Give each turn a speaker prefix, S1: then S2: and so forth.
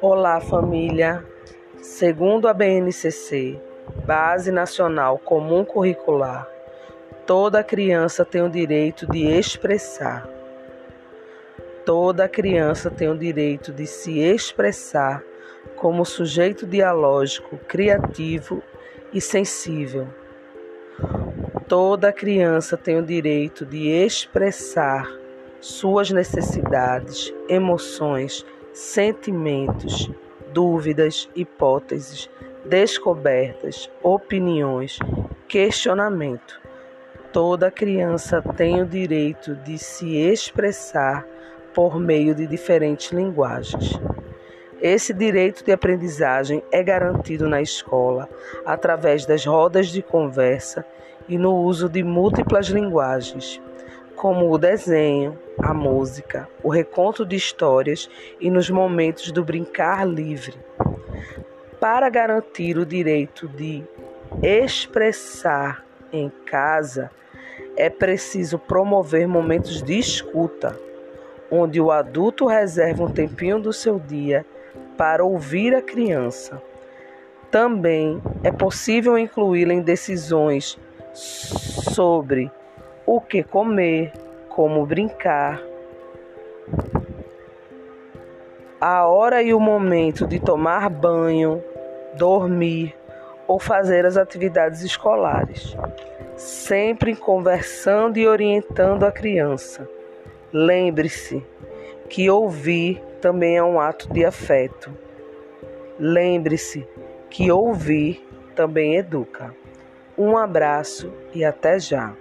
S1: Olá, família. Segundo a BNCC, Base Nacional Comum Curricular, toda criança tem o direito de expressar. Toda criança tem o direito de se expressar como sujeito dialógico, criativo e sensível. Toda criança tem o direito de expressar suas necessidades, emoções, sentimentos, dúvidas, hipóteses, descobertas, opiniões, questionamento. Toda criança tem o direito de se expressar por meio de diferentes linguagens. Esse direito de aprendizagem é garantido na escola através das rodas de conversa e no uso de múltiplas linguagens, como o desenho, a música, o reconto de histórias e nos momentos do brincar livre. Para garantir o direito de expressar em casa, é preciso promover momentos de escuta, onde o adulto reserva um tempinho do seu dia para ouvir a criança. Também é possível incluí-la em decisões sobre o que comer, como brincar, a hora e o momento de tomar banho, dormir ou fazer as atividades escolares, sempre conversando e orientando a criança. Lembre-se que ouvir também é um ato de afeto. Lembre-se que ouvir também educa. Um abraço e até já.